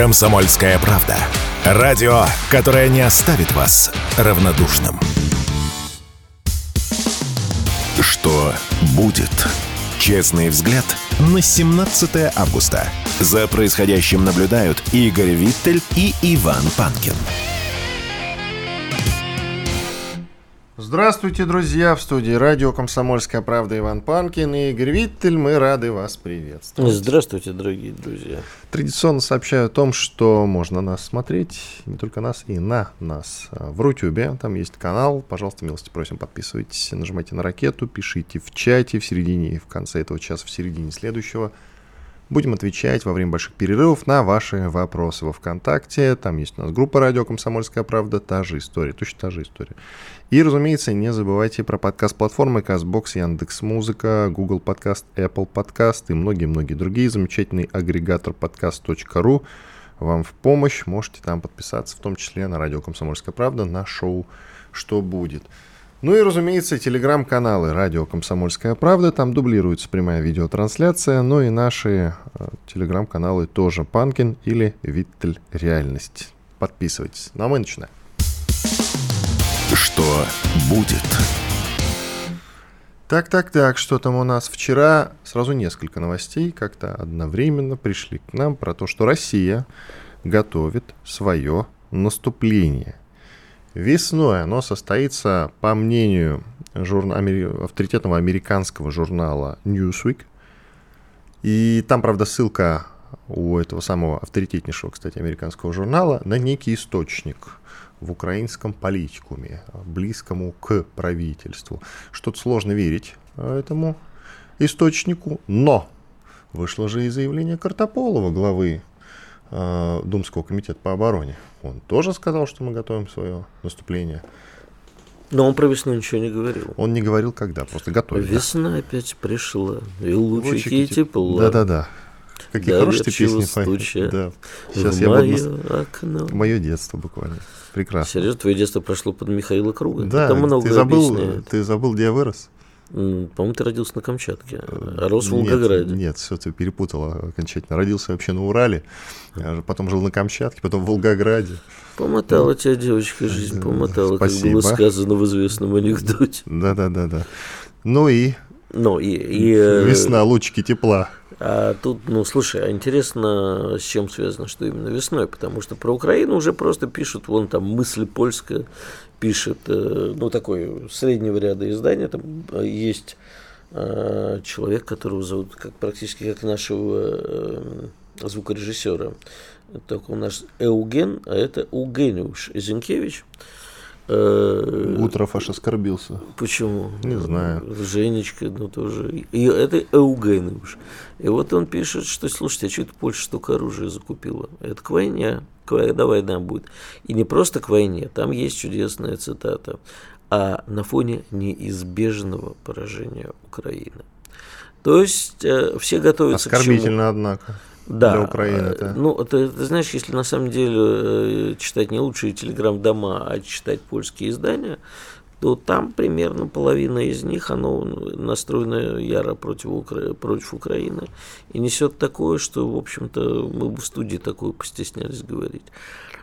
«Комсомольская правда». Радио, которое не оставит вас равнодушным. Что будет? Честный взгляд на 17 августа. За происходящим наблюдают Игорь Виттель и Иван Панкин. Здравствуйте, друзья! В студии радио «Комсомольская правда» Иван Панкин и Игорь Виттель. Мы рады вас приветствовать. Здравствуйте, дорогие друзья. Традиционно сообщаю о том, что можно нас смотреть, не только нас, и на нас. В Рутюбе, там есть канал, пожалуйста, милости просим, подписывайтесь, нажимайте на ракету, пишите в чате в середине и в конце этого часа, в середине следующего. Будем отвечать во время больших перерывов на ваши вопросы во ВКонтакте. Там есть у нас группа «Радио Комсомольская правда». Та же история, точно та же история. И, разумеется, не забывайте про подкаст-платформы CastBox, Яндекс.Музыка, Google Подкаст, Apple Подкаст и многие-многие другие. Замечательный агрегатор подкаст.ру вам в помощь. Можете там подписаться, в том числе на радио «Комсомольская правда», на шоу «Что будет?». Ну и, разумеется, телеграм-каналы «Радио Комсомольская правда». Там дублируется прямая видеотрансляция. Ну и наши э, телеграм-каналы тоже «Панкин» или «Виттель Реальность». Подписывайтесь. Ну а мы начинаем. Что будет? Так, так, так, что там у нас? Вчера сразу несколько новостей как-то одновременно пришли к нам про то, что Россия готовит свое наступление. Весной оно состоится, по мнению журна... авторитетного американского журнала Newsweek. И там, правда, ссылка у этого самого авторитетнейшего, кстати, американского журнала на некий источник в украинском политикуме, близкому к правительству. Что-то сложно верить этому источнику, но вышло же и заявление Картополова, главы э, Думского комитета по обороне. Он тоже сказал, что мы готовим свое наступление. Но он про весну ничего не говорил. Он не говорил когда, просто готовит. Весна опять пришла, и лучики, и тепло. Да-да-да. Какие да, хорошие песни стуча, да. Сейчас я буду... окно. Мое детство буквально. Прекрасно. Серьезно, твое детство прошло под Михаила Круга? Да, Это много ты забыл, объясняет. ты забыл, где я вырос? По-моему, ты родился на Камчатке, а рос в Волгограде. Нет, нет, все, ты перепутал окончательно. Родился вообще на Урале, потом жил на Камчатке, потом в Волгограде. Помотала тебя девочка жизнь, помотала, Спасибо. как было сказано в известном анекдоте. Да-да-да-да. Ну и... Ну и... и э, Весна, лучики тепла. А тут, ну, слушай, а интересно, с чем связано, что именно весной, потому что про Украину уже просто пишут, вон там мысль польская пишет, э, ну, такой среднего ряда издания, там э, есть э, человек, которого зовут как, практически как нашего звукорежиссера. Так у нас Эуген, а это Угениуш Зинкевич. Утров аж оскорбился. Почему? Не знаю. Женечка, ну тоже. И это Эугениуш. И вот он пишет, что, слушайте, а что это Польша столько оружия закупила? Это к войне, когда война будет. И не просто к войне, там есть чудесная цитата, а на фоне неизбежного поражения Украины. То есть э, все готовятся Оскорбительно, к чему? однако да. для Украины. -то. Ну, ты, ты знаешь, если на самом деле э, читать не лучшие телеграм-дома, а читать польские издания, то там примерно половина из них, оно настроено яро против, Укра... против Украины и несет такое, что, в общем-то, мы бы в студии такое постеснялись говорить.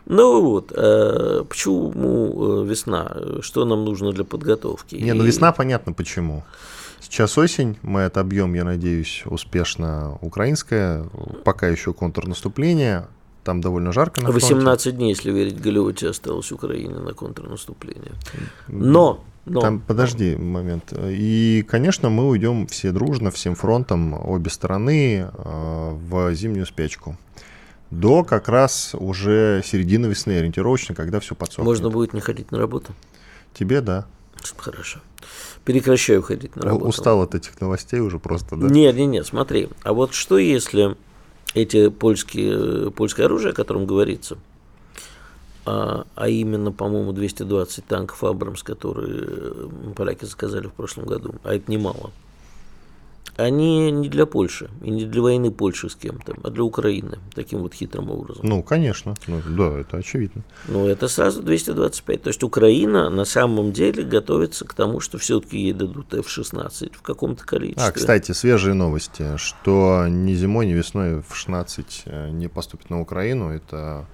Ну вот, э, почему э, весна? Что нам нужно для подготовки? Не, ну весна понятно почему. Сейчас осень, мы отобьем, я надеюсь, успешно украинское, пока еще контрнаступление, там довольно жарко на 18 фронте. дней, если верить Галиоте, осталось Украине на контрнаступление. Но но. Там, подожди момент. И, конечно, мы уйдем все дружно, всем фронтом, обе стороны, э, в зимнюю спячку. До как раз уже середины весны ориентировочно, когда все подсохнет. Можно будет не ходить на работу? Тебе, да. Хорошо прекращаю ходить на работу. Устал от этих новостей уже просто, да? Нет, нет, нет, смотри. А вот что если эти польские, польское оружие, о котором говорится, а, а именно, по-моему, 220 танков Абрамс, которые поляки заказали в прошлом году, а это немало. Они не для Польши и не для войны Польши с кем-то, а для Украины, таким вот хитрым образом. Ну, конечно, ну, да, это очевидно. Ну, это сразу 225. То есть Украина на самом деле готовится к тому, что все-таки ей дадут F-16 в каком-то количестве. А, кстати, свежие новости, что ни зимой, ни весной F-16 э, не поступит на Украину, это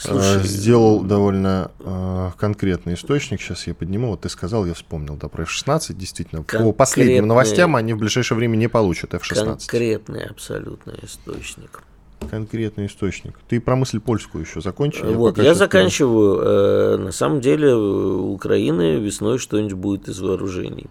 Слушай, сделал довольно э, конкретный источник. Сейчас я подниму. Вот ты сказал, я вспомнил, да, про F-16. Действительно, по последним новостям они в ближайшее время не получат F-16. Конкретный абсолютно источник. Конкретный источник. Ты про мысль польскую еще закончил? Вот, я, я заканчиваю. Э, на самом деле у Украины весной что-нибудь будет из вооружений.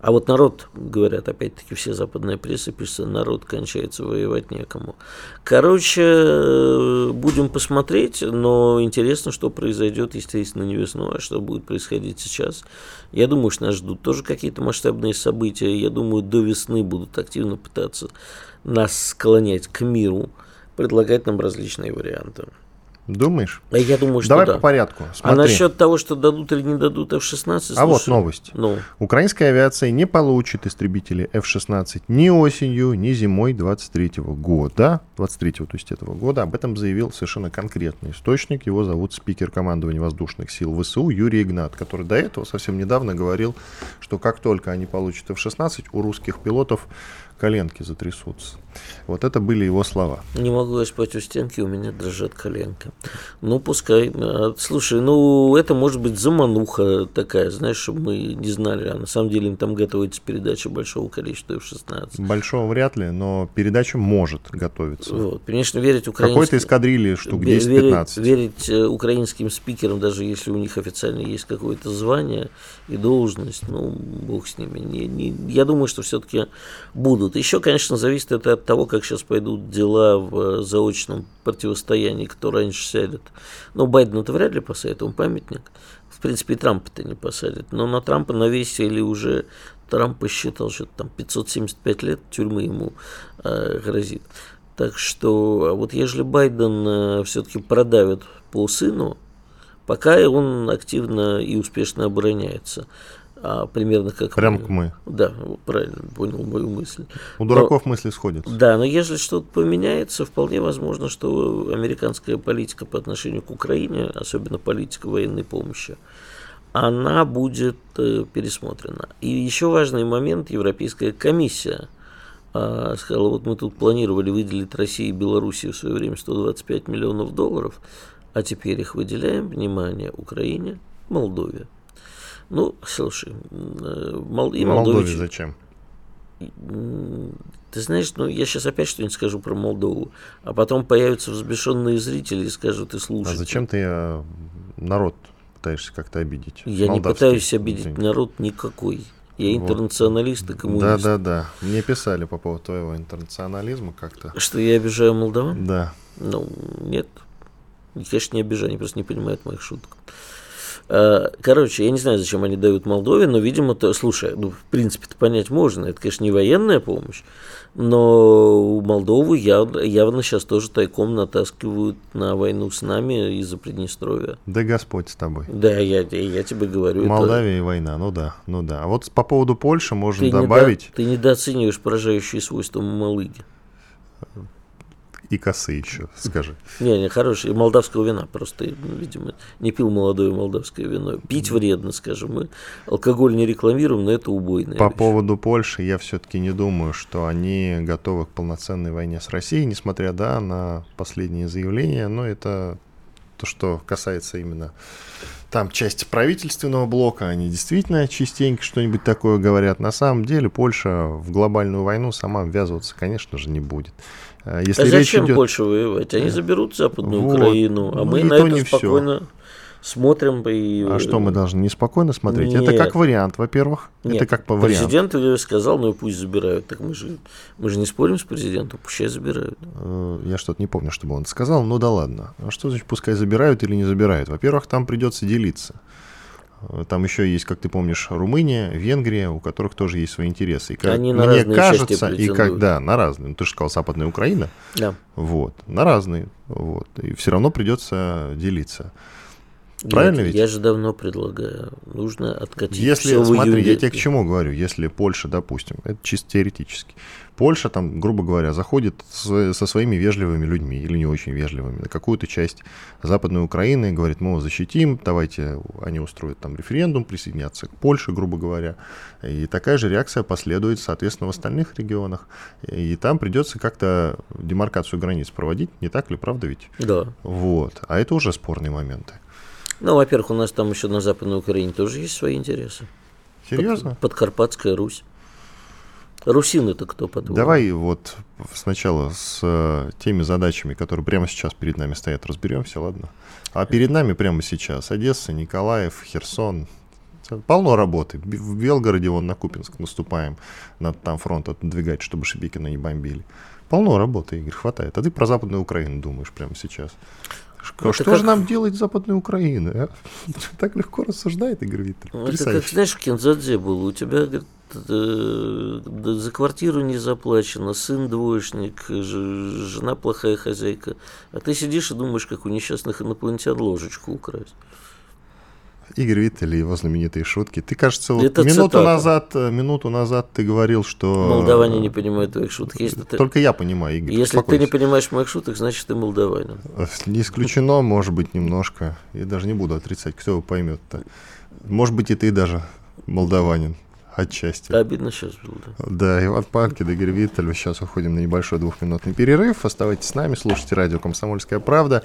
А вот народ, говорят, опять-таки все западная пресса пишет, народ кончается, воевать некому. Короче, будем посмотреть, но интересно, что произойдет, естественно, не весной, а что будет происходить сейчас. Я думаю, что нас ждут тоже какие-то масштабные события. Я думаю, до весны будут активно пытаться нас склонять к миру, предлагать нам различные варианты. Думаешь? А я думаю, что Давай да. по порядку. Смотри. А насчет того, что дадут или не дадут F-16? Слушай, а вот новость. Ну. Украинская авиация не получит истребители F-16 ни осенью, ни зимой 23 года. 23 то есть этого года. Об этом заявил совершенно конкретный источник. Его зовут спикер командования воздушных сил ВСУ Юрий Игнат, который до этого совсем недавно говорил, что как только они получат F-16, у русских пилотов коленки затрясутся. Вот это были его слова. Не могу я спать у стенки, у меня дрожат коленки. Ну, пускай. А, слушай, ну, это может быть замануха такая, знаешь, чтобы мы не знали. А на самом деле им там готовится передача большого количества F-16. Большого вряд ли, но передача может готовиться. Вот. Конечно, верить украинским... Какой-то эскадрильи штук 10-15. Верить, верить э, украинским спикерам, даже если у них официально есть какое-то звание и должность, ну, бог с ними. Не, не, я думаю, что все-таки будут. Еще, конечно, зависит это от того, как сейчас пойдут дела в э, заочном противостоянии, кто раньше сядет. Но Байдена-то вряд ли посадит, он памятник. В принципе, Трампа-то не посадят. Но на Трампа навесили уже, Трамп посчитал, что там 575 лет тюрьмы ему э, грозит. Так что, а вот если Байден э, все-таки продавит по сыну, пока он активно и успешно обороняется, а, примерно как... Прям к мы. Да, правильно понял мою мысль. У дураков но, мысли сходятся. Да, но если что-то поменяется, вполне возможно, что американская политика по отношению к Украине, особенно политика военной помощи, она будет э, пересмотрена. И еще важный момент, Европейская комиссия э, сказала, вот мы тут планировали выделить России и Белоруссии в свое время 125 миллионов долларов, а теперь их выделяем, внимание, Украине, Молдове. Ну, слушай, э, Мол... и Молдове Молдович... зачем? Ты знаешь, ну я сейчас опять что-нибудь скажу про Молдову, а потом появятся взбешенные зрители и скажут, и слушай. А зачем ты э, народ пытаешься как-то обидеть? Я не пытаюсь обидеть народ никакой. Я интернационалист и коммунист. Да, да, да. Мне писали по поводу твоего интернационализма как-то. Что я обижаю молдаван? Да. Ну, нет. Конечно, не обижаю, они просто не понимают моих шуток. Э, короче, я не знаю, зачем они дают Молдове, но, видимо, то, слушай, ну, в принципе-то понять можно. Это, конечно, не военная помощь, но Молдову явно, явно сейчас тоже тайком натаскивают на войну с нами из-за Приднестровья. Да Господь с тобой. Да, я, я, я тебе говорю. Молдавия это... и война, ну да, ну да. А вот по поводу Польши можно ты добавить... Недо... Ты недооцениваешь поражающие свойства Малыги и косы еще, скажи. Не, не, хороший. Молдавского вина просто, видимо, не пил молодое молдавское вино. Пить вредно, скажем. Мы алкоголь не рекламируем, но это убойное. По вещь. поводу Польши я все-таки не думаю, что они готовы к полноценной войне с Россией, несмотря, да, на последние заявления. Но это то, что касается именно там части правительственного блока, они действительно частенько что-нибудь такое говорят. На самом деле Польша в глобальную войну сама ввязываться, конечно же, не будет. Э, если а зачем идет... Польша воевать? Они заберут Западную вот. Украину, а ну, мы на это спокойно... Все смотрим. И... А что мы должны неспокойно смотреть? Нет. Это как вариант, во-первых. Нет. Это как по варианту. Президент сказал, ну и пусть забирают. Так мы же, мы же не спорим с президентом, пускай забирают. Э, я что-то не помню, чтобы он сказал, ну да ладно. А что значит пускай забирают или не забирают? Во-первых, там придется делиться. Э, там еще есть, как ты помнишь, Румыния, Венгрия, у которых тоже есть свои интересы. И как Они мне на кажется, и как да, на разные. Ну, ты же сказал, Западная Украина. Да. Вот, на разные. Вот. И все равно придется делиться. Правильно ведь? Я же давно предлагаю. Нужно откатить Если, смотри, июле. я тебе к чему говорю, если Польша, допустим, это чисто теоретически, Польша там, грубо говоря, заходит с- со своими вежливыми людьми или не очень вежливыми на какую-то часть Западной Украины и говорит, мы его защитим, давайте они устроят там референдум, присоединятся к Польше, грубо говоря. И такая же реакция последует, соответственно, в остальных регионах. И там придется как-то демаркацию границ проводить, не так ли, правда ведь? Да. Вот. А это уже спорные моменты. Ну, во-первых, у нас там еще на Западной Украине тоже есть свои интересы. Серьезно? Под- Подкарпатская Русь. Русин это кто, по-твоему? Давай вот сначала с э, теми задачами, которые прямо сейчас перед нами стоят, разберемся, ладно? А перед нами прямо сейчас Одесса, Николаев, Херсон. Полно работы. В Белгороде, вон на Купинск наступаем, надо там фронт отодвигать, чтобы Шебекина не бомбили. Полно работы, Игорь, хватает. А ты про Западную Украину думаешь прямо сейчас. Это что как- же нам делать Западной Украиной? а? Так легко рассуждает Игорь. Ну, Это как, знаешь, в Кензадзе было. У тебя говорит, э, за квартиру не заплачено, сын двоечник, жена плохая хозяйка. А ты сидишь и думаешь, как у несчастных инопланетян ложечку украсть. Игорь Виттель и его знаменитые шутки. Ты, кажется, вот Это минуту цитата. назад, э, минуту назад ты говорил, что... Молдаване не понимают твоих шуток. Если ты, Только я понимаю, Игорь. если ты не успокойся. понимаешь моих шуток, значит ты молдаванин. Э, Не исключено, может быть, немножко. Я даже не буду отрицать, кто его поймет-то. Может быть, и ты даже молдаванин. Отчасти. Обидно сейчас было, да. Да, Иван Панкин, Игорь Виттель. Сейчас уходим на небольшой двухминутный перерыв. Оставайтесь с нами, слушайте радио «Комсомольская правда».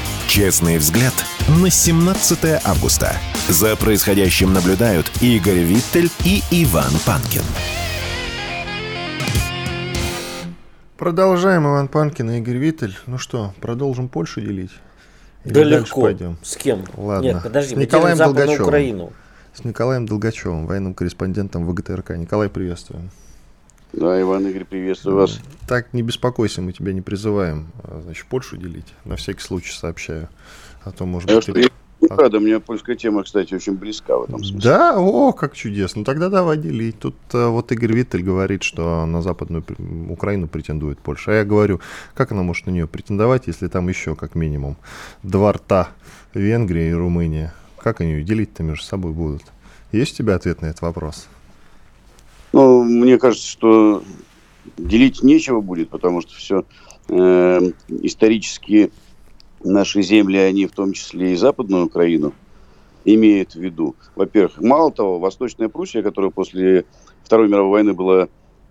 Честный взгляд на 17 августа. За происходящим наблюдают Игорь Виттель и Иван Панкин. Продолжаем, Иван Панкин и Игорь Виттель. Ну что, продолжим Польшу делить? Или Да легко. пойдем? С кем? Ладно. Нет, подожди, С Николаем Долгачевым. Украину. С Николаем Долгачевым, военным корреспондентом ВГТРК. Николай, приветствуем. Да, Иван Игорь, приветствую вас. Так, не беспокойся, мы тебя не призываем, а, значит, Польшу делить. На всякий случай сообщаю. А то, может быть, ты- не рада, мне польская тема, кстати, очень близка в этом смысле. Да, о, как чудесно. Ну тогда давай делить. Тут э, вот Игорь Виттель говорит, что на Западную Украину претендует Польша. А я говорю, как она может на нее претендовать, если там еще как минимум два рта Венгрия и Румыния. Как они ее делить-то между собой будут? Есть у тебя ответ на этот вопрос? Ну, мне кажется, что делить нечего будет, потому что все исторически наши земли, они в том числе и Западную Украину, имеют в виду. Во-первых, мало того, Восточная Пруссия, которая после Второй мировой войны была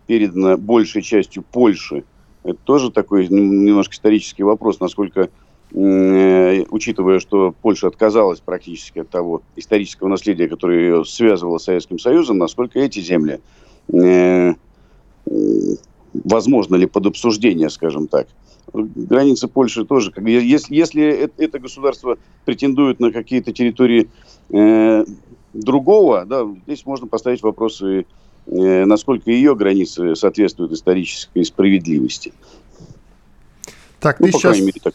передана большей частью Польши, это тоже такой нем- немножко исторический вопрос, насколько, э, учитывая, что Польша отказалась практически от того исторического наследия, которое ее связывало с Советским Союзом, насколько эти земли э, возможно ли под обсуждение, скажем так. Границы Польши тоже. Если, если э- это государство претендует на какие-то территории э, другого, да, здесь можно поставить вопросы, э, насколько ее границы соответствуют исторической справедливости. Так, Ну, ты по сейчас... мере, так.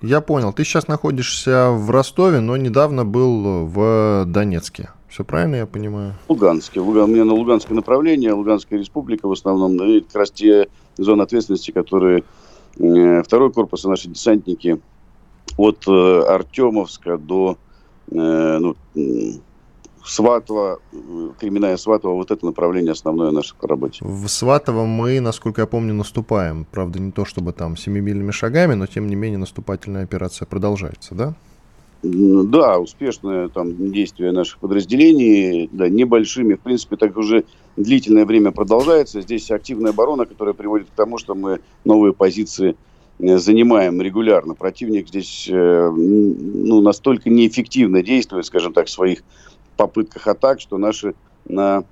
Я понял. Ты сейчас находишься в Ростове, но недавно был в Донецке. Все правильно я понимаю? Луганске. Луган, у меня на Луганское направление, Луганская республика в основном. и как раз те зоны ответственности, которые э, второй корпус и наши десантники от э, Артемовска до э, ну, Сватова, э, Кременная Сватова, вот это направление основное наше по работе. В Сватово мы, насколько я помню, наступаем. Правда, не то чтобы там семимильными шагами, но тем не менее наступательная операция продолжается, да? Да, успешное там действие наших подразделений, да, небольшими, в принципе, так уже длительное время продолжается. Здесь активная оборона, которая приводит к тому, что мы новые позиции э, занимаем регулярно. Противник здесь э, ну, настолько неэффективно действует, скажем так, в своих попытках атак, что наши на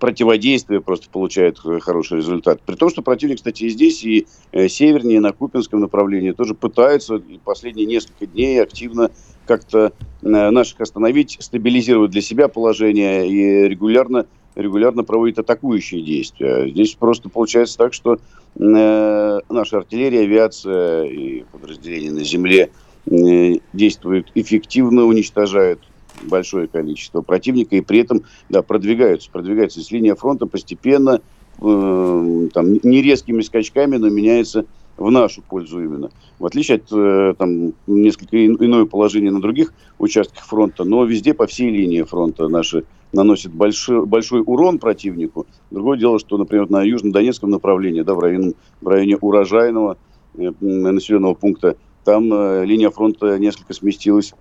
противодействие просто получают э, хороший результат. При том, что противник, кстати, и здесь, и э, севернее, на Купинском направлении тоже пытаются последние несколько дней активно как-то наших остановить, стабилизировать для себя положение и регулярно регулярно проводит атакующие действия. Здесь просто получается так, что э, наша артиллерия, авиация и подразделения на земле э, действуют эффективно, уничтожают большое количество противника и при этом да, продвигаются. Продвигаются. С линия фронта постепенно, э, там, не резкими скачками, но меняется в нашу пользу именно. В отличие от э, там, несколько иное положение на других участках фронта, но везде по всей линии фронта наши наносят большой, большой урон противнику. Другое дело, что, например, на южно-донецком направлении, да, в, районе, в районе урожайного э, населенного пункта, там э, линия фронта несколько сместилась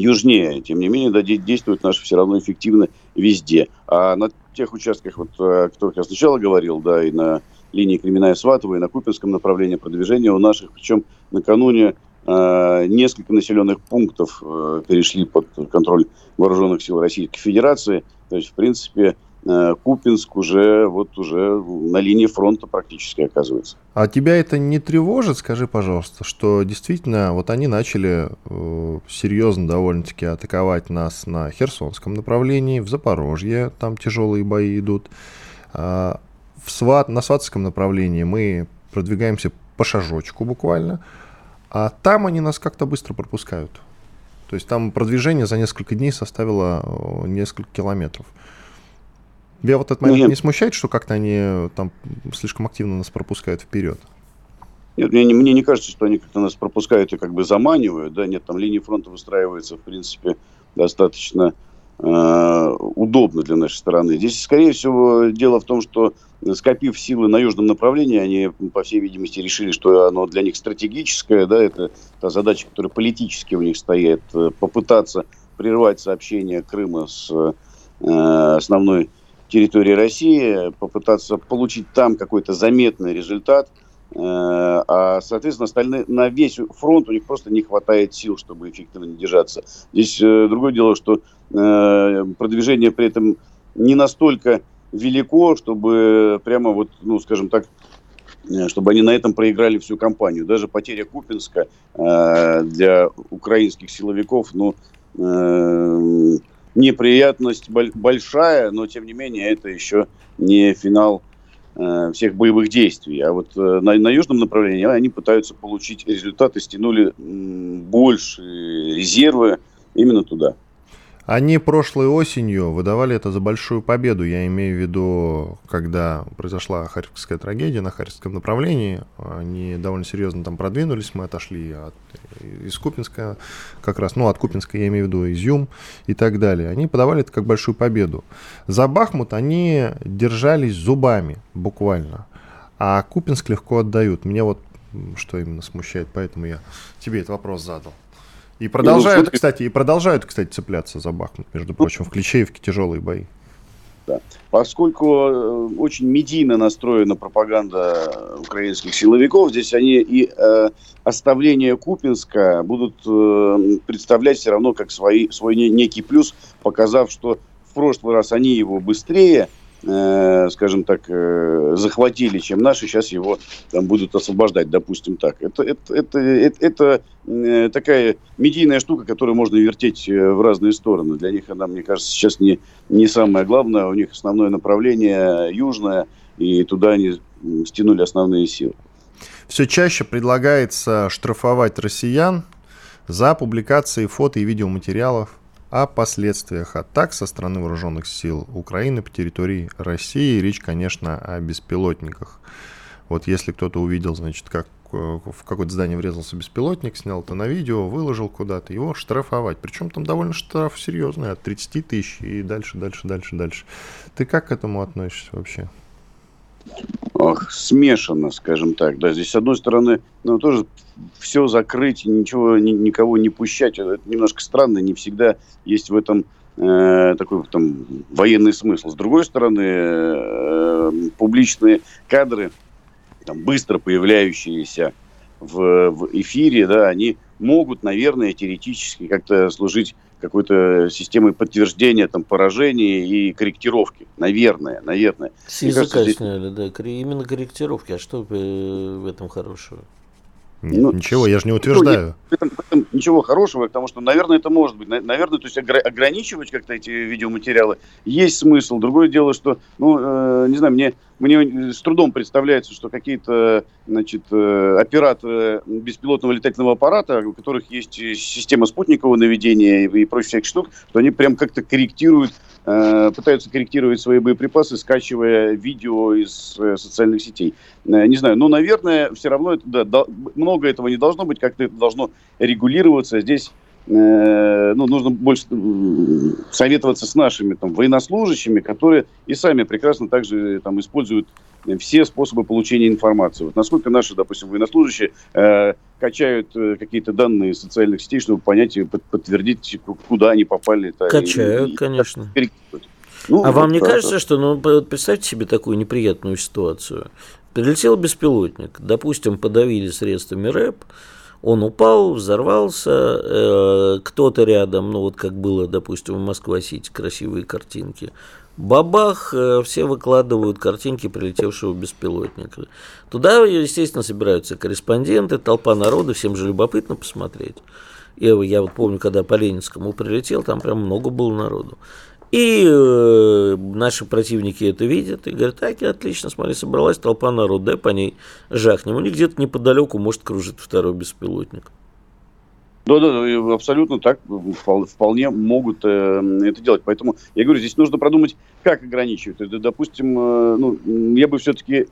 южнее. Тем не менее, да, действуют наши все равно эффективно везде. А на тех участках, вот, о которых я сначала говорил, да, и на линии Кременная-Сватова, и на Купинском направлении продвижения у наших, причем накануне э, несколько населенных пунктов э, перешли под контроль вооруженных сил Российской Федерации. То есть, в принципе, Э, Купинск уже вот уже на линии фронта практически оказывается. А тебя это не тревожит, скажи, пожалуйста, что действительно вот они начали э, серьезно довольно-таки атаковать нас на Херсонском направлении, в Запорожье, там тяжелые бои идут. А в Сват, на Сватском направлении мы продвигаемся по шажочку буквально, а там они нас как-то быстро пропускают. То есть там продвижение за несколько дней составило э, несколько километров. Тебя вот этот момент Нет. не смущает, что как-то они э, там слишком активно нас пропускают вперед? Нет, мне, мне не кажется, что они как-то нас пропускают и как бы заманивают. Да, нет, там линии фронта выстраиваются, в принципе, достаточно э, удобно для нашей стороны. Здесь, скорее всего, дело в том, что скопив силы на южном направлении, они, по всей видимости, решили, что оно для них стратегическое, да, это та задача, которая политически у них стоит, э, попытаться прервать сообщение Крыма с э, основной территории России, попытаться получить там какой-то заметный результат. Э, а, соответственно, остальные, на весь фронт у них просто не хватает сил, чтобы эффективно держаться. Здесь э, другое дело, что э, продвижение при этом не настолько велико, чтобы прямо вот, ну, скажем так, чтобы они на этом проиграли всю кампанию. Даже потеря Купинска для украинских силовиков, ну, неприятность большая, но тем не менее это еще не финал э, всех боевых действий. А вот э, на, на южном направлении они пытаются получить результаты, стянули больше резервы именно туда. Они прошлой осенью выдавали это за большую победу. Я имею в виду, когда произошла Харьковская трагедия на Харьковском направлении. Они довольно серьезно там продвинулись. Мы отошли от, из Купинска, как раз, ну, от Купинска я имею в виду Изюм и так далее. Они подавали это как большую победу. За Бахмут они держались зубами, буквально. А Купинск легко отдают. Меня вот что именно смущает, поэтому я тебе этот вопрос задал. И продолжают, ну, кстати, и продолжают, кстати, цепляться за Бахмут, между прочим, в Клещеевке тяжелые бои. Да. Поскольку э, очень медийно настроена пропаганда украинских силовиков, здесь они и э, оставление Купинска будут э, представлять все равно как свои, свой некий плюс, показав, что в прошлый раз они его быстрее э, скажем так, э, захватили, чем наши, сейчас его там будут освобождать, допустим так. Это, это, это, это, э, такая медийная штука, которую можно вертеть в разные стороны. Для них она, мне кажется, сейчас не, не самое главное. У них основное направление южное, и туда они стянули основные силы. Все чаще предлагается штрафовать россиян за публикации фото и видеоматериалов о последствиях атак со стороны вооруженных сил Украины по территории России. Речь, конечно, о беспилотниках. Вот если кто-то увидел, значит, как э, в какое-то здание врезался беспилотник, снял это на видео, выложил куда-то, его штрафовать. Причем там довольно штраф серьезный, от 30 тысяч и дальше, дальше, дальше, дальше. Ты как к этому относишься вообще? Ох, смешано, скажем так. Да, здесь, с одной стороны, ну, тоже все закрыть, ничего, ни, никого не пущать. Это немножко странно, не всегда есть в этом э, такой там военный смысл. С другой стороны, э, публичные кадры, там, быстро появляющиеся в, в эфире, да, они могут, наверное, теоретически как-то служить какой-то системой подтверждения там поражений и корректировки. Наверное, наверное. С языка кажется, сняли, здесь... да, именно корректировки. А что в этом хорошего? Ну, ничего, я же не утверждаю. В этом, в этом ничего хорошего, потому что, наверное, это может быть. Наверное, то есть ограничивать как-то эти видеоматериалы есть смысл. Другое дело, что, ну, э, не знаю, мне, мне с трудом представляется, что какие-то, значит, э, операторы беспилотного летательного аппарата, у которых есть система спутникового наведения и, и прочих всяких штук, что они прям как-то корректируют Э, пытаются корректировать свои боеприпасы, скачивая видео из э, социальных сетей. Не знаю, но, наверное, все равно это, да, много этого не должно быть, как-то это должно регулироваться. Здесь ну, нужно больше советоваться с нашими там, военнослужащими, которые и сами прекрасно также там, используют все способы получения информации. Вот насколько наши, допустим, военнослужащие э, качают э, какие-то данные из социальных сетей, чтобы понять и под, подтвердить, куда они попали. Качают, и, конечно. И, ну, а вот вам не так, кажется, что, ну, представьте себе такую неприятную ситуацию. Прилетел беспилотник, допустим, подавили средствами РЭП, он упал, взорвался, э, кто-то рядом, ну вот как было, допустим, в Москва-Сити, красивые картинки, Бабах, э, все выкладывают картинки прилетевшего беспилотника. Туда, естественно, собираются корреспонденты, толпа народа, всем же любопытно посмотреть. Я, я вот помню, когда по Ленинскому прилетел, там прям много было народу. И э, наши противники это видят и говорят, так, отлично, смотри, собралась толпа народа, дай по ней жахнем. У них где-то неподалеку может кружить второй беспилотник. Да, да, абсолютно так вполне могут э, это делать. Поэтому я говорю, здесь нужно продумать, как ограничивать. Это, допустим, э, ну, я бы все-таки,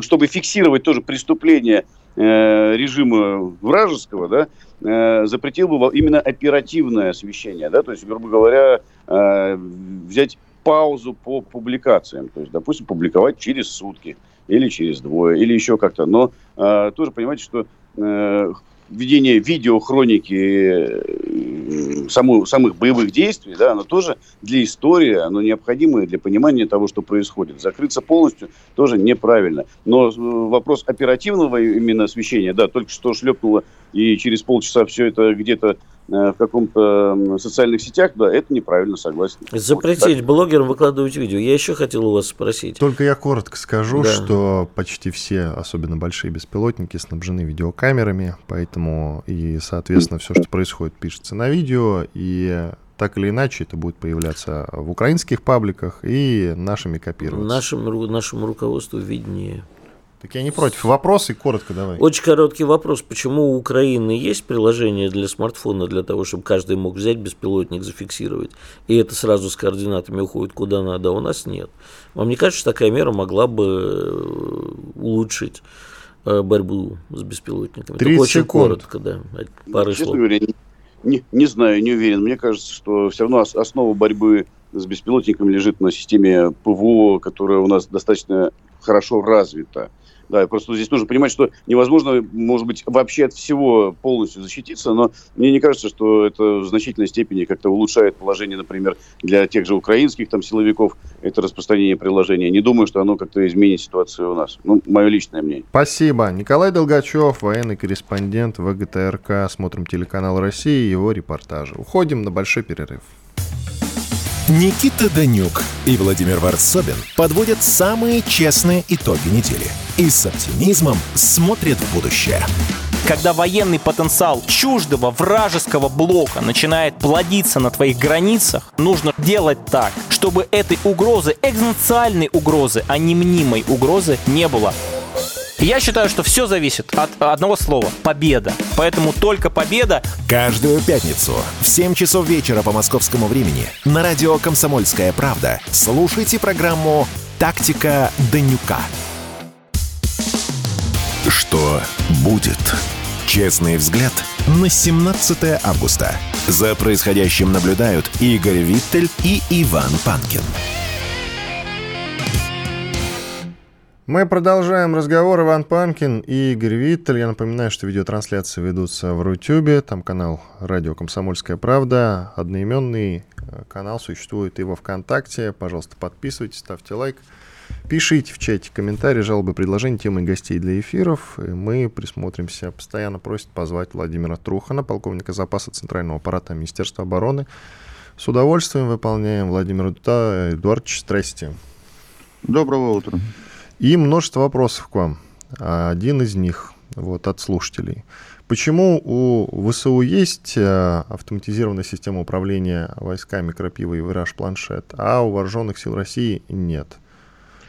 чтобы фиксировать тоже преступление режима вражеского, да, э, запретил бы именно оперативное освещение, да, то есть, грубо говоря, э, взять паузу по публикациям, то есть, допустим, публиковать через сутки или через двое, или еще как-то. Но э, тоже понимаете, что э, ведение видеохроники э, саму, самых боевых действий, да, оно тоже для истории, оно необходимое для понимания того, что происходит. Закрыться полностью тоже неправильно. Но э, вопрос оперативного именно освещения, да, только что шлепнуло, и через полчаса все это где-то Э, в каком-то социальных сетях, да, это неправильно, согласен. Запретить вот, блогерам выкладывать видео. Я еще хотел у вас спросить. Только я коротко скажу, да. что почти все, особенно большие беспилотники, снабжены видеокамерами, поэтому и, соответственно, все, что происходит, пишется на видео, и так или иначе это будет появляться в украинских пабликах и нашими копироваться. Нашему, нашему руководству виднее. Так я не против. Вопросы коротко давай. Очень короткий вопрос. Почему у Украины есть приложение для смартфона для того, чтобы каждый мог взять беспилотник, зафиксировать, и это сразу с координатами уходит куда надо, а у нас нет? Вам не кажется, что такая мера могла бы э, улучшить э, борьбу с беспилотниками? 30 Только очень секунд. коротко, да. Пары Честно слов. говоря, не, не знаю, не уверен. Мне кажется, что все равно основа борьбы с беспилотниками лежит на системе ПВО, которая у нас достаточно хорошо развита. Да, просто здесь нужно понимать, что невозможно, может быть, вообще от всего полностью защититься, но мне не кажется, что это в значительной степени как-то улучшает положение, например, для тех же украинских там силовиков, это распространение приложения. Не думаю, что оно как-то изменит ситуацию у нас. Ну, мое личное мнение. Спасибо. Николай Долгачев, военный корреспондент ВГТРК. Смотрим телеканал России и его репортажи. Уходим на большой перерыв. Никита Данюк и Владимир Варсобин подводят самые честные итоги недели и с оптимизмом смотрят в будущее. Когда военный потенциал чуждого вражеского блока начинает плодиться на твоих границах, нужно делать так, чтобы этой угрозы, экзистенциальной угрозы, а не мнимой угрозы не было. Я считаю, что все зависит от одного слова – победа. Поэтому только победа. Каждую пятницу в 7 часов вечера по московскому времени на радио «Комсомольская правда» слушайте программу «Тактика Данюка». Что будет? Честный взгляд на 17 августа. За происходящим наблюдают Игорь Виттель и Иван Панкин. Мы продолжаем разговор. Иван Панкин и Игорь Виттель. Я напоминаю, что видеотрансляции ведутся в Рутюбе. Там канал «Радио Комсомольская правда». Одноименный э, канал существует и во ВКонтакте. Пожалуйста, подписывайтесь, ставьте лайк. Пишите в чате комментарии, жалобы, предложения, темы гостей для эфиров. И мы присмотримся. Постоянно просят позвать Владимира Трухана, полковника запаса Центрального аппарата Министерства обороны. С удовольствием выполняем. Владимир Эдуардович, здрасте. Доброго утра. И множество вопросов к вам. Один из них. вот, от слушателей. Почему у ВСУ есть э, автоматизированная система управления войсками Крапива и Вираж Планшет, а у вооруженных сил России нет?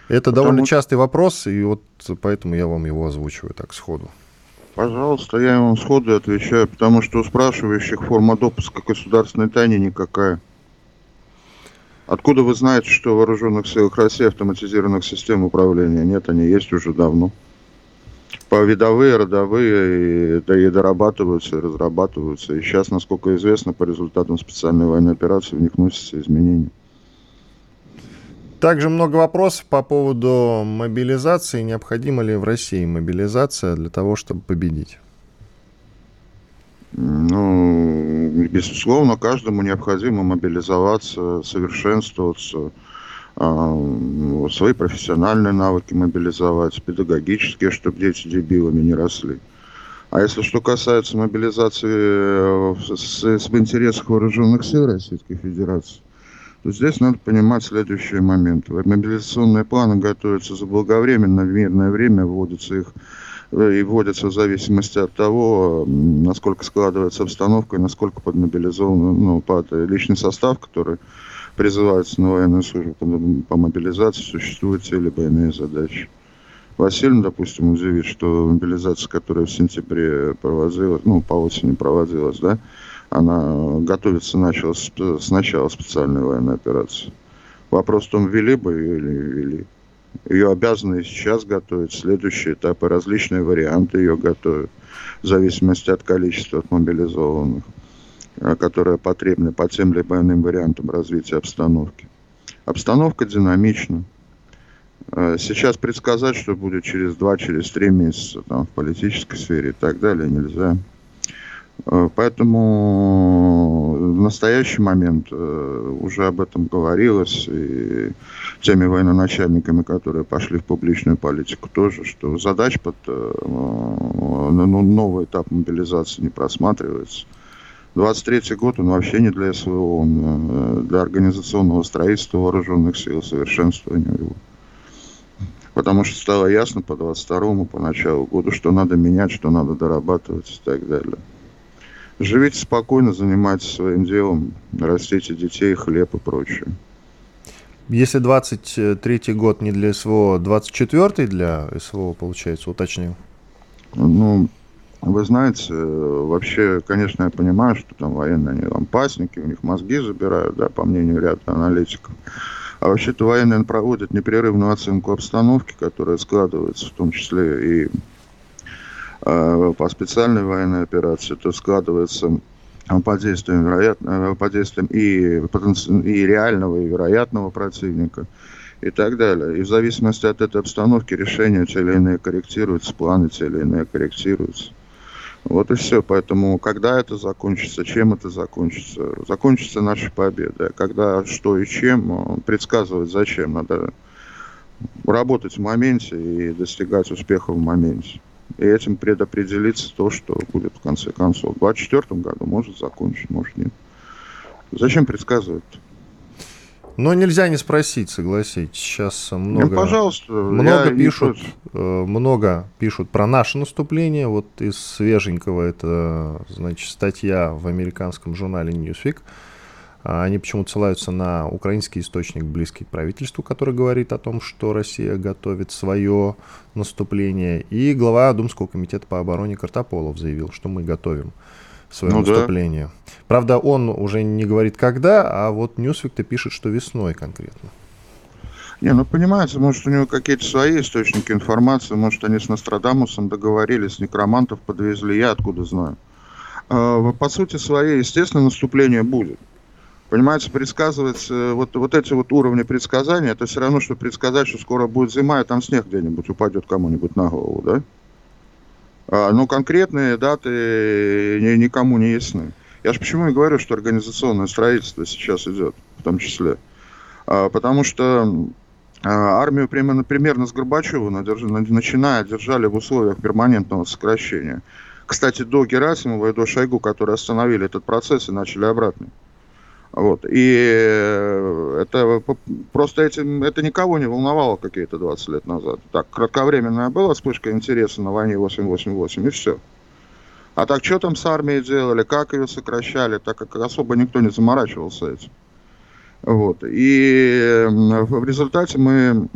Это Потому... довольно частый вопрос, и вот поэтому я вам его озвучиваю так сходу. Пожалуйста, я вам сходу отвечаю, потому что у спрашивающих форма допуска государственной тайне никакая. Откуда вы знаете, что в вооруженных силах России автоматизированных систем управления нет? Они есть уже давно. По видовые, родовые, и, да и дорабатываются, и разрабатываются. И сейчас, насколько известно, по результатам специальной военной операции в них вносятся изменения. Также много вопросов по поводу мобилизации. Необходима ли в России мобилизация для того, чтобы победить? Ну, безусловно, каждому необходимо мобилизоваться, совершенствоваться, а, свои профессиональные навыки мобилизовать, педагогические, чтобы дети дебилами не росли. А если что касается мобилизации э, в интересах вооруженных сил Российской Федерации, то здесь надо понимать следующие моменты. Мобилизационные планы готовятся заблаговременно, в мирное время вводятся их и вводятся в зависимости от того, насколько складывается обстановка и насколько подмобилизован ну, под личный состав, который призывается на военную службу по, мобилизации, существуют те либо иные задачи. Васильевна, допустим, удивит, что мобилизация, которая в сентябре проводилась, ну, по осени проводилась, да, она готовится начала с, начала специальной военной операции. Вопрос в том, ввели бы ее или не. Ее обязаны сейчас готовить, следующие этапы, различные варианты ее готовят, в зависимости от количества от мобилизованных, э, которые потребны по тем либо иным вариантам развития обстановки. Обстановка динамична. Э, сейчас предсказать, что будет через два, через три месяца там, в политической сфере и так далее, нельзя. Э, поэтому в настоящий момент э, уже об этом говорилось и теми военачальниками, которые пошли в публичную политику тоже, что задач под э, ну, новый этап мобилизации не просматривается. 23 год, он вообще не для СВО, он для организационного строительства вооруженных сил, совершенствования его. Потому что стало ясно по 22-му, по началу года, что надо менять, что надо дорабатывать и так далее. Живите спокойно, занимайтесь своим делом, растите детей, хлеб и прочее. Если 23 год не для СВО, 24 для СВО, получается, уточнил? Ну, вы знаете, вообще, конечно, я понимаю, что там военные, они там пасники, у них мозги забирают, да, по мнению ряда аналитиков. А вообще-то военные проводят непрерывную оценку обстановки, которая складывается в том числе и по специальной военной операции, то складывается под действием, вероятно, под действием и, и реального, и вероятного противника и так далее. И в зависимости от этой обстановки решения те или иные корректируются, планы те или иные корректируются. Вот и все. Поэтому когда это закончится, чем это закончится? Закончится наша победа. Когда, что и чем, предсказывать зачем. Надо работать в моменте и достигать успеха в моменте и этим предопределится то, что будет в конце концов. В 2024 году может закончить, может нет. Зачем предсказывать? Но нельзя не спросить, согласитесь. Сейчас много, ну, пожалуйста, много пишут, э, много пишут про наше наступление. Вот из свеженького это, значит, статья в американском журнале Newsweek. А они почему-то ссылаются на украинский источник, близкий к правительству, который говорит о том, что Россия готовит свое наступление. И глава Думского комитета по обороне Картополов заявил, что мы готовим свое ну, наступление. Да. Правда, он уже не говорит когда, а вот Ньюсвик-то пишет, что весной конкретно. Не, ну понимаете, может у него какие-то свои источники информации, может они с Нострадамусом договорились, некромантов подвезли, я откуда знаю. А, по сути своей, естественно, наступление будет. Понимаете, предсказывать э, вот, вот эти вот уровни предсказания, это все равно, что предсказать, что скоро будет зима, и там снег где-нибудь упадет кому-нибудь на голову, да? А, но конкретные даты никому не ясны. Я же почему и говорю, что организационное строительство сейчас идет, в том числе. А, потому что а, армию примерно, примерно с Горбачева, начиная, держали в условиях перманентного сокращения. Кстати, до Герасимова и до Шойгу, которые остановили этот процесс и начали обратно. Вот. И э, это просто этим, это никого не волновало какие-то 20 лет назад. Так, кратковременная была вспышка интереса на войне 888, и все. А так, что там с армией делали, как ее сокращали, так как особо никто не заморачивался этим. Вот. И в результате мы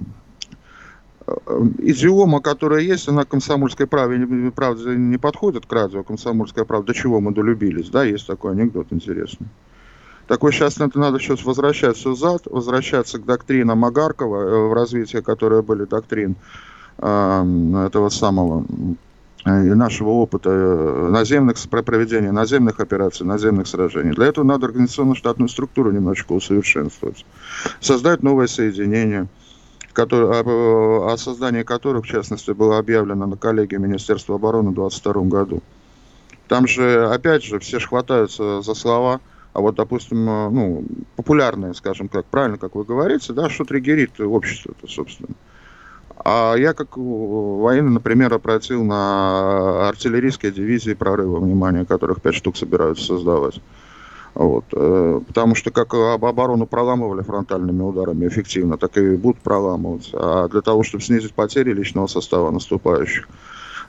э, идиома, которая есть, она комсомольской правде, правде не подходит к радио, комсомольская правда, до чего мы долюбились, да, есть такой анекдот интересный. Такой сейчас надо, надо сейчас возвращаться назад, возвращаться к доктринам Агаркова э, в развитии, которые были доктрин э, этого самого э, нашего опыта э, наземных, проведения наземных операций, наземных сражений. Для этого надо организационно-штатную структуру немножечко усовершенствовать. Создать новое соединение, который, о, о создании которых, в частности, было объявлено на коллегии Министерства обороны в 2022 году. Там же, опять же, все же хватаются за слова – а вот, допустим, э, ну, популярные, скажем как, правильно, как вы говорите, да, что триггерит общество-то, собственно. А я как военный, например, обратил на артиллерийские дивизии прорыва внимание, которых пять штук собираются создавать. Вот. Э, потому что как оборону проламывали фронтальными ударами эффективно, так и будут проламывать. А для того, чтобы снизить потери личного состава наступающих,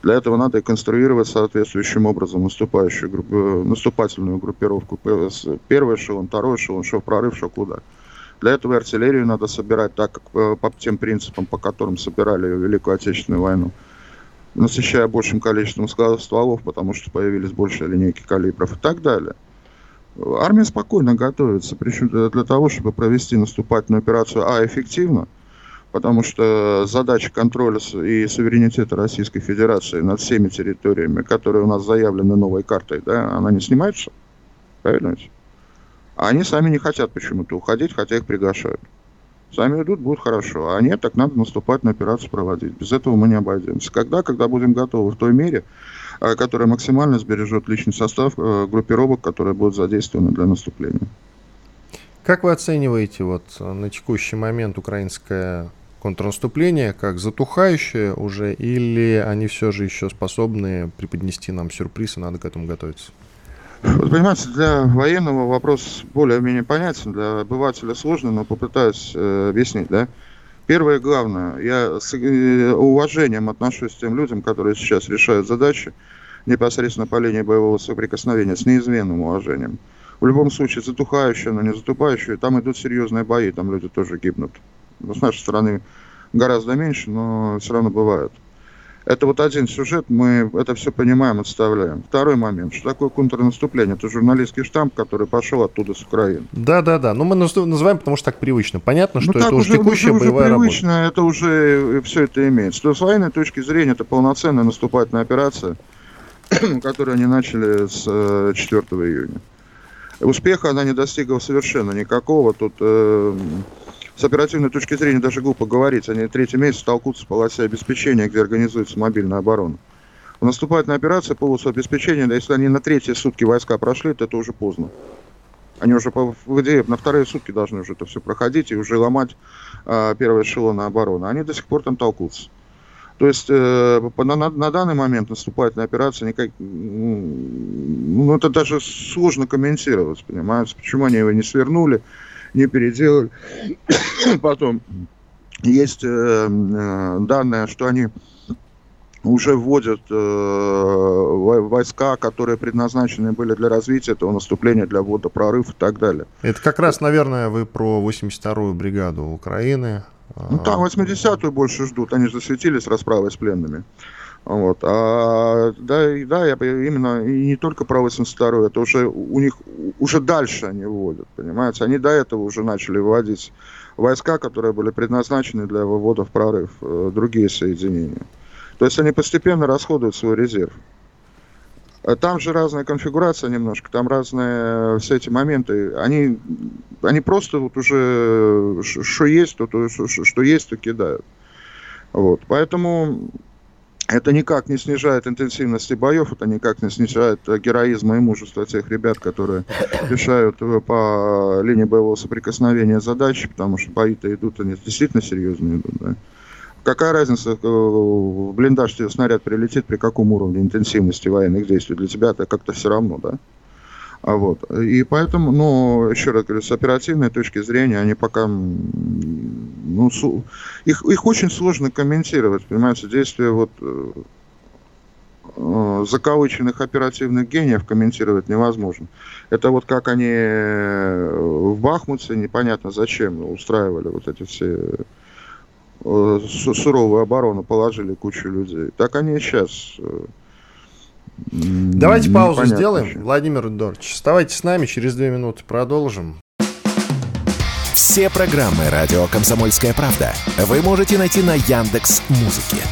для этого надо конструировать соответствующим образом наступающую группу, э, наступательную группировку. Первый эшелон, второй эшелон, в прорыв, что куда. Для этого артиллерию надо собирать так, как э, по тем принципам, по которым собирали Великую Отечественную войну. Насыщая большим количеством складов стволов, потому что появились большие линейки калибров и так далее. Армия спокойно готовится, причем для того, чтобы провести наступательную операцию, а, эффективно – потому что задача контроля и суверенитета Российской Федерации над всеми территориями, которые у нас заявлены новой картой, да, она не снимается, правильно ведь? А они сами не хотят почему-то уходить, хотя их приглашают. Сами идут, будет хорошо. А нет, так надо наступать на операцию проводить. Без этого мы не обойдемся. Когда? Когда будем готовы в той мере, э, которая максимально сбережет личный состав э, группировок, которые будут задействованы для наступления. Как вы оцениваете вот на текущий момент украинское контрнаступление как затухающее уже, или они все же еще способны преподнести нам сюрприз, и надо к этому готовиться? Вот, понимаете, для военного вопрос более-менее понятен, для обывателя сложный, но попытаюсь э, объяснить, да. Первое главное, я с э, уважением отношусь к тем людям, которые сейчас решают задачи непосредственно по линии боевого соприкосновения, с неизменным уважением. В любом случае, затухающее, но не затухающее, там идут серьезные бои, там люди тоже гибнут. С нашей стороны гораздо меньше, но все равно бывают. Это вот один сюжет, мы это все понимаем, отставляем. Второй момент, что такое контрнаступление? Это журналистский штамп, который пошел оттуда с Украины. Да, да, да. Но мы называем, потому что так привычно. Понятно, ну что ну, это уже текущая уже, боевая уже привычно, работа. Это уже все это имеется. То с военной точки зрения это полноценная наступательная операция, которую они начали с 4 э, июня. Успеха она не достигла совершенно никакого. Тут э, с оперативной точки зрения даже глупо говорить. Они третий месяц толкутся в полосе обеспечения, где организуется мобильная оборона. Наступательная операция полосу обеспечения, да, если они на третьи сутки войска прошли, то это уже поздно. Они уже, по, в идее, на вторые сутки должны уже это все проходить и уже ломать э, первые эшелоны обороны. Они до сих пор там толкутся. То есть э, на, на, на данный момент наступательная операция никак, ну, это даже сложно комментировать, понимаете, почему они его не свернули, не переделали. Потом есть э, э, данные, что они уже вводят э, войска, которые предназначены были для развития этого наступления, для ввода прорыв и так далее. Это как раз, наверное, вы про 82-ю бригаду Украины. Ну, там 80-ю больше ждут, они засветились расправой с пленными. Вот. А, да, да, я именно и не только про 82 это уже у них уже дальше они вводят, понимаете? Они до этого уже начали вводить войска, которые были предназначены для вывода в прорыв, э, другие соединения. То есть они постепенно расходуют свой резерв. А там же разная конфигурация немножко, там разные все эти моменты. Они, они просто вот уже что есть, то, то, что есть, то кидают. Вот. Поэтому это никак не снижает интенсивности боев, это никак не снижает героизма и мужества тех ребят, которые решают э, по линии боевого соприкосновения задачи, потому что бои-то идут, они действительно серьезно идут. Да? Какая разница, э, в блиндаж тебе снаряд прилетит, при каком уровне интенсивности военных действий? Для тебя это как-то все равно, да? А вот. И поэтому, ну, еще раз говорю, с оперативной точки зрения, они пока, ну, их, их очень сложно комментировать, понимаете, действия вот э, э, закавыченных оперативных гениев комментировать невозможно. Это вот как они в Бахмуте, непонятно зачем, устраивали вот эти все э, суровую оборону, положили кучу людей. Так они сейчас Давайте паузу сделаем. Еще. Владимир Эдуардович, оставайтесь с нами, через две минуты продолжим. Все программы «Радио Комсомольская правда» вы можете найти на Яндекс Музыке.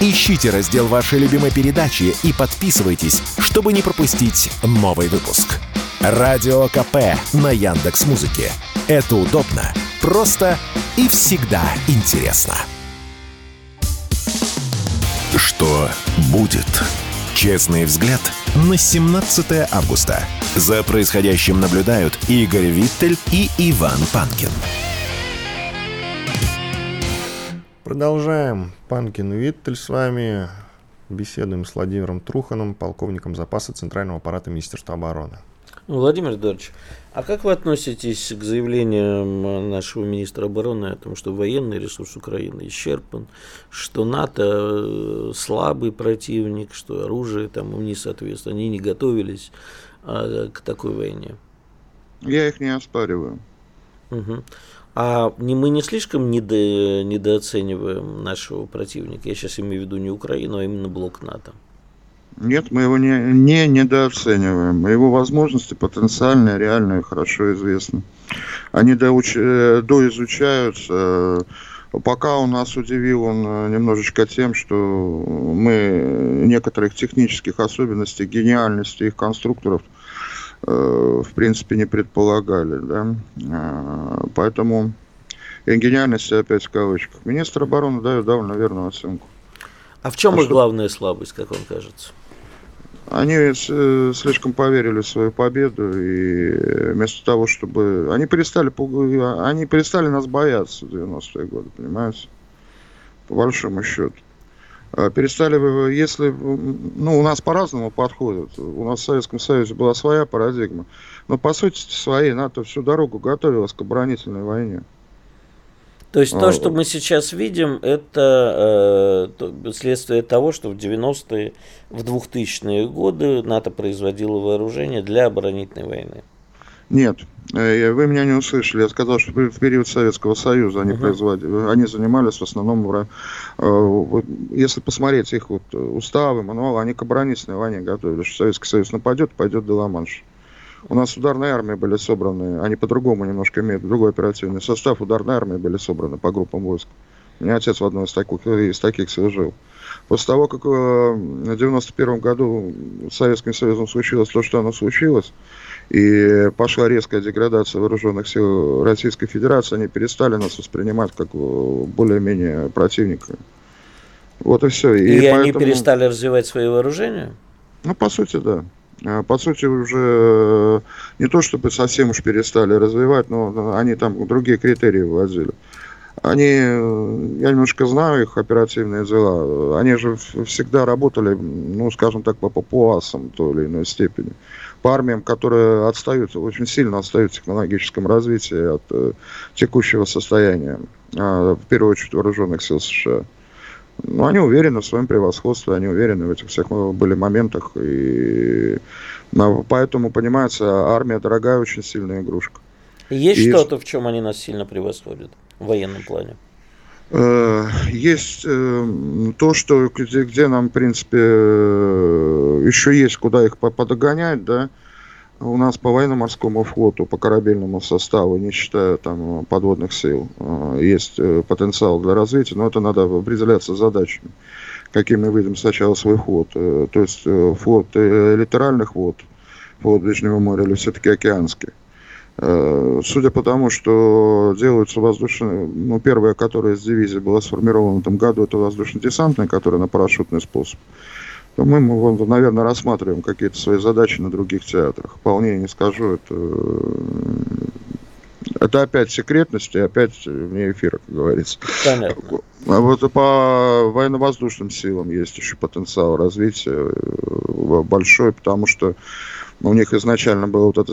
Ищите раздел вашей любимой передачи и подписывайтесь, чтобы не пропустить новый выпуск. Радио КП на Яндекс Музыке. Это удобно, просто и всегда интересно. Что будет? Честный взгляд на 17 августа. За происходящим наблюдают Игорь Виттель и Иван Панкин. Продолжаем. Панкин Виттель с вами. Беседуем с Владимиром Труханом, полковником запаса Центрального аппарата Министерства обороны. Владимир Эдуардович, а как вы относитесь к заявлениям нашего министра обороны о том, что военный ресурс Украины исчерпан, что НАТО э, слабый противник, что оружие там им не соответствует, они не готовились а, к такой войне? Я их не оспариваю. Угу. А не, мы не слишком недо, недооцениваем нашего противника? Я сейчас имею в виду не Украину, а именно блок НАТО. Нет, мы его не, не недооцениваем. Его возможности потенциальные, реальные, хорошо известны. Они доуч, э, доизучаются. Пока у нас удивил он э, немножечко тем, что мы некоторых технических особенностей, гениальности их конструкторов э, в принципе не предполагали. Да? Поэтому гениальности опять в кавычках. Министр обороны дает довольно верную оценку. А в чем а их что... главная слабость, как вам кажется? Они э, слишком поверили в свою победу, и вместо того, чтобы... Они перестали, они перестали нас бояться в 90-е годы, понимаете? По большому счету. А перестали, если, ну, у нас по-разному подходят. У нас в Советском Союзе была своя парадигма. Но, по сути, своей НАТО всю дорогу готовилась к оборонительной войне. То есть то, что мы сейчас видим, это э, следствие того, что в 90-е, в 2000-е годы НАТО производило вооружение для оборонительной войны. Нет, э, вы меня не услышали. Я сказал, что в период Советского Союза они, uh-huh. производили, они занимались в основном, э, если посмотреть их вот уставы, мануалы, они к оборонительной войне готовились. Что Советский Союз нападет, пойдет до Ла-Манша. У нас ударные армии были собраны, они по-другому немножко имеют другой оперативный состав. Ударные армии были собраны по группам войск. У меня отец в одной из таких, из таких служил. После того, как э, в 91 году с Советским Союзом случилось то, что оно случилось, и пошла резкая деградация вооруженных сил Российской Федерации, они перестали нас воспринимать как э, более-менее противника. Вот и все. И, и поэтому... они перестали развивать свои вооружения? Ну, по сути, да. А, по сути, уже э, не то чтобы совсем уж перестали развивать, но они там другие критерии вводили. Они, э, я немножко знаю их оперативные дела, они же всегда работали, ну, скажем так, по папуасам в той или иной степени. По армиям, которые отстают, очень сильно отстают в технологическом развитии от э, текущего состояния, э, в первую очередь вооруженных сил США. Ну, они уверены в своем превосходстве, они уверены в этих всех э, были моментах. И поэтому, понимается, армия дорогая, очень сильная игрушка. Есть и... что-то, в чем они нас сильно превосходят в военном плане? Э, есть э, то, что где, где нам, в принципе, еще есть куда их подогонять, да, у нас по военно-морскому флоту, по корабельному составу, не считая там подводных сил, э, есть э, потенциал для развития, но это надо определяться задачами, каким мы видим сначала свой флот. Э, то есть флот литеральных вод, флот Ближнего моря или все-таки океанский. Судя по тому, что делаются воздушные, ну, первая, которая из дивизии была сформирована в этом году, это воздушно-десантная, которая на парашютный способ то мы, мы, наверное, рассматриваем какие-то свои задачи на других театрах. Вполне не скажу, это, это опять секретность и опять вне эфира, как говорится. Понятно. А вот по военно-воздушным силам есть еще потенциал развития э, большой, потому что У них изначально была вот эта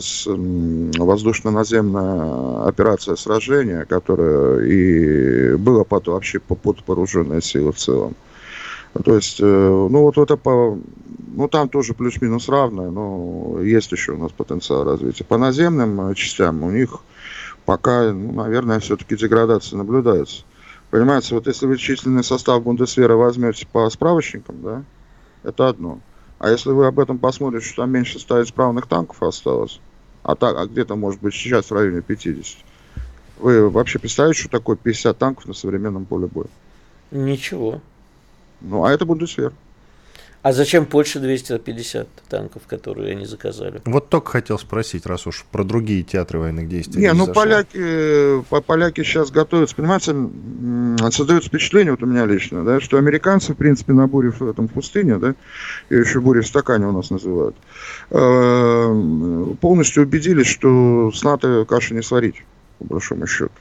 воздушно-наземная операция сражения, которая и была потом вообще под вооруженные силы в целом. То есть, э, ну вот это по, ну там тоже плюс-минус равное, но есть еще у нас потенциал развития. По наземным частям у них пока, ну, наверное, все-таки деградация наблюдается. Понимаете, вот если вы численный состав Бундесвера возьмете по справочникам, да, это одно. А если вы об этом посмотрите, что там меньше ста исправных танков осталось, а, так, а где-то может быть сейчас в районе 50, вы вообще представляете, что такое 50 танков на современном поле боя? Ничего. Ну, а это Бундесвер. А зачем Польше 250 танков, которые они заказали? Вот только хотел спросить, раз уж про другие театры военных действий. Не, ну зашло. поляки, поляки сейчас готовятся, понимаете, создается впечатление, вот у меня лично, да, что американцы, в принципе, на буре в этом пустыне, да, и еще буре в стакане у нас называют, э, полностью убедились, что с НАТО каши не сварить, по большому счету.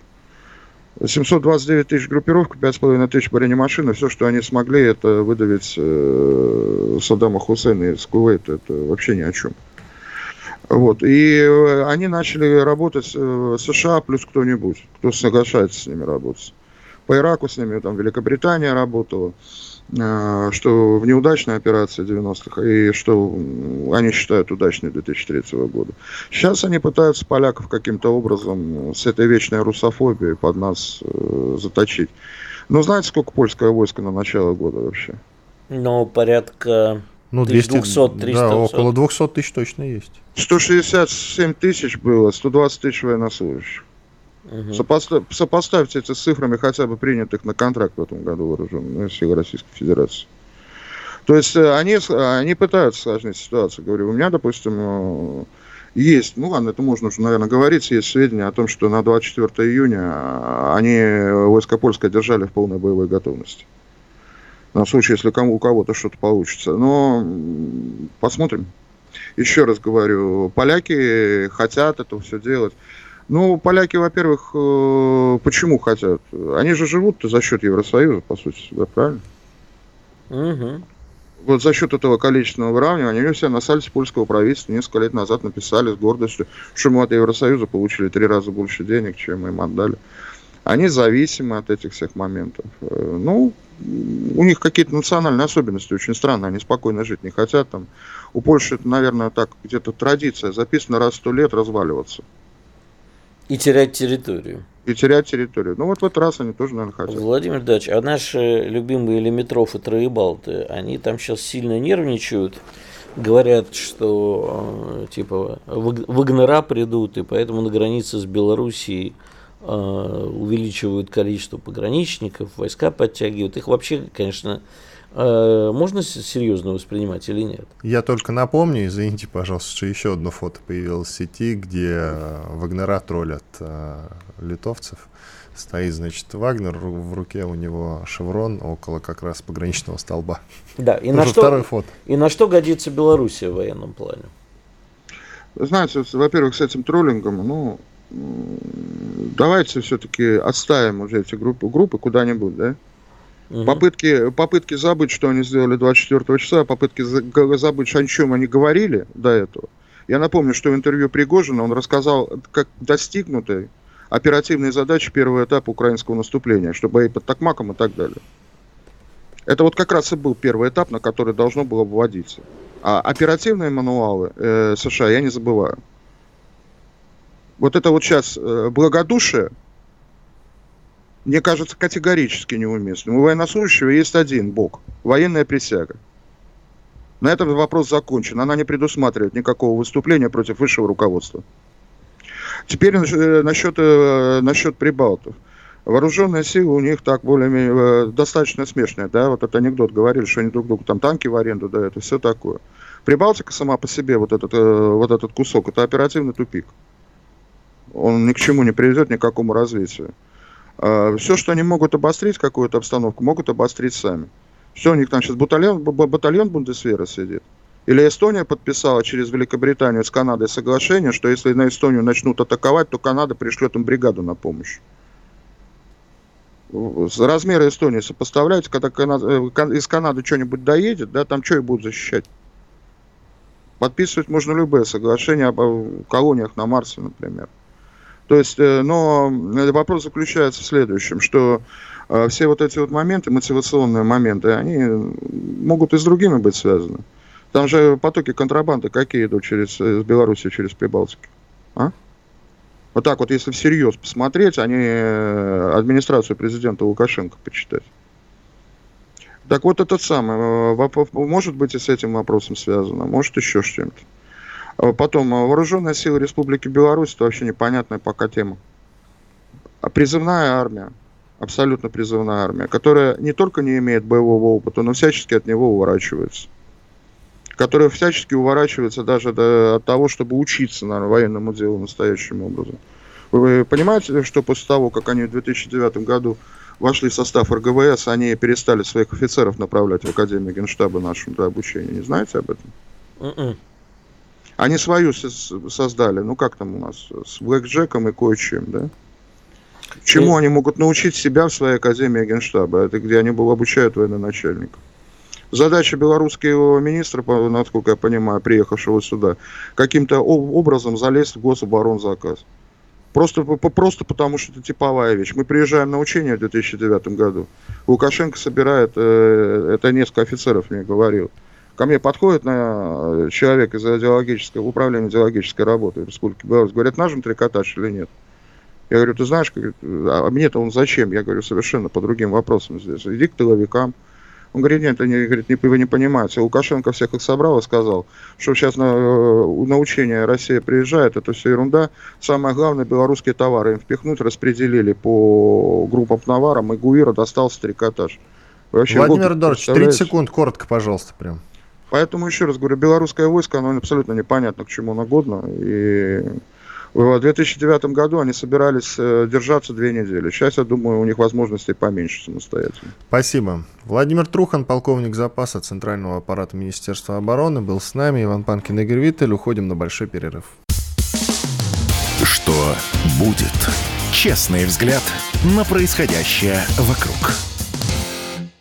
729 тысяч группировок, 5,5 тысяч бронемашин, и все, что они смогли, это выдавить э, Саддама Хусейна из Кувейта. Это вообще ни о чем. Вот. И э, они начали работать э, США плюс кто-нибудь, кто соглашается с ними работать. По Ираку с ними там Великобритания работала. Что в неудачной операции 90-х, и что они считают удачной 2003 года. Сейчас они пытаются поляков каким-то образом с этой вечной русофобией под нас э, заточить. Но знаете, сколько польское войско на начало года вообще? Ну, порядка ну, 200-300. Да, около 200 тысяч точно есть. 167 тысяч было, 120 тысяч военнослужащих. Угу. Сопостав, сопоставьте это с цифрами хотя бы принятых на контракт в этом году вооруженных сил Российской Федерации. То есть э, они, они пытаются сложить ситуацию. Говорю, у меня, допустим, э, есть, ну ладно, это можно уже, наверное, говорить, есть сведения о том, что на 24 июня э, они войска польское держали в полной боевой готовности. На случай, если кому, у кого-то что-то получится. Но посмотрим. Еще раз говорю, поляки хотят это все делать. Ну, поляки, во-первых, э, почему хотят? Они же живут за счет Евросоюза, по сути, да, правильно? Угу. Вот за счет этого количественного выравнивания они все на сайте польского правительства несколько лет назад написали с гордостью, что мы от Евросоюза получили три раза больше денег, чем мы им отдали. Они зависимы от этих всех моментов. Э, ну, у них какие-то национальные особенности очень странные, они спокойно жить не хотят. Там. У Польши это, наверное, так где-то традиция, записано раз в сто лет разваливаться. И терять территорию. И терять территорию. Ну вот в этот раз они тоже, наверное, хотят. Владимир Дач, а наши любимые Лимитров и Троебалты, они там сейчас сильно нервничают. Говорят, что э, типа Вагнера придут, и поэтому на границе с Белоруссией э, увеличивают количество пограничников, войска подтягивают. Их вообще, конечно, можно серьезно воспринимать или нет? Я только напомню, извините, пожалуйста, что еще одно фото появилось в сети, где э, Вагнера троллят э, литовцев. Стоит, значит, Вагнер, в руке у него шеврон около как раз пограничного столба. Да, и, на что, второе фото. и на что годится Белоруссия в военном плане? Знаете, во-первых, с этим троллингом, ну, давайте все-таки отставим уже эти группы, группы куда-нибудь, да? Угу. Попытки, попытки забыть, что они сделали 24 числа, попытки забыть, о чем они говорили до этого. Я напомню, что в интервью Пригожина он рассказал, как достигнуты оперативные задачи первого этапа украинского наступления, что бои под Токмаком и так далее. Это вот как раз и был первый этап, на который должно было вводиться. А оперативные мануалы э, США я не забываю. Вот это вот сейчас э, благодушие мне кажется, категорически неуместным. У военнослужащего есть один бог – военная присяга. На этом вопрос закончен. Она не предусматривает никакого выступления против высшего руководства. Теперь э, насчет, э, насчет прибалтов. Вооруженные силы у них так более-менее э, достаточно смешные. Да? Вот этот анекдот говорили, что они друг другу там танки в аренду дают и все такое. Прибалтика сама по себе, вот этот, вот этот кусок, это оперативный тупик. Он ни к чему не приведет, ни к какому развитию. А, Все, что они могут обострить, какую-то обстановку, могут обострить сами. Все, у них там сейчас батальон, батальон Бундесвера сидит. Или Эстония подписала через Великобританию с Канадой соглашение, что если на Эстонию начнут атаковать, то Канада пришлет им бригаду на помощь. Размеры Эстонии сопоставляются, когда э, из Канады что-нибудь доедет, да, там что и будут защищать. Подписывать можно любые соглашения об колониях на Марсе, например. То есть, э, но вопрос заключается в следующем, что э, все вот эти вот моменты, мотивационные моменты, они могут и с другими быть связаны. Там же потоки контрабанды какие идут через, из Беларуси через Прибалтику? А? Вот так вот, если всерьез посмотреть, они э, администрацию президента Лукашенко почитать. Так вот, этот самый, может быть и с этим вопросом связано, может еще. А потом, а, вооруженные силы Республики Беларусь, это вообще непонятная пока тема. А призывная армия, абсолютно призывная армия, которая не только не имеет боевого опыта, но всячески от него уворачивается. Которая всячески уворачивается даже до, от того, чтобы учиться на военному делу настоящим образом. Вы понимаете, что после того, как они в 2009 году вошли в состав РГВС, они перестали своих офицеров направлять в Академию Генштаба нашему для обучения? Не знаете об этом? Mm-mm. Они свою создали, ну как там у нас, с блэкджеком и кое-чем, да? Чему и... они могут научить себя в своей академии генштаба? Это где они обучают военноначальников. Задача белорусского министра, насколько я понимаю, приехавшего сюда, каким-то образом залезть в гособоронзаказ. Просто, просто потому, что это типовая вещь. Мы приезжаем на учение в 2009 году. Лукашенко собирает, э, это несколько офицеров мне говорил, ко мне подходит на э, человек из идеологического управления идеологической работы Республики Беларусь, говорят, нажим трикотаж или нет? Я говорю, ты знаешь, а мне-то он зачем? Я говорю, совершенно по другим вопросам здесь. Иди к тыловикам. Он говорит, нет, они, говорит, не, вы не понимаете. Лукашенко всех их собрал и сказал, что сейчас на, э, на учение Россия приезжает, это все ерунда. Самое главное, белорусские товары им впихнуть, распределили по группам товарам, и Гуира достался трикотаж. Вообще, Владимир Эдуардович, 30 секунд, коротко, пожалуйста, прям. Поэтому, еще раз говорю, белорусское войско, оно абсолютно непонятно, к чему оно годно. И в 2009 году они собирались э, держаться две недели. Сейчас, я думаю, у них возможностей поменьше самостоятельно. Спасибо. Владимир Трухан, полковник запаса Центрального аппарата Министерства обороны, был с нами. Иван Панкин, Игорь Виттель. Уходим на большой перерыв. Что будет? Честный взгляд на происходящее вокруг.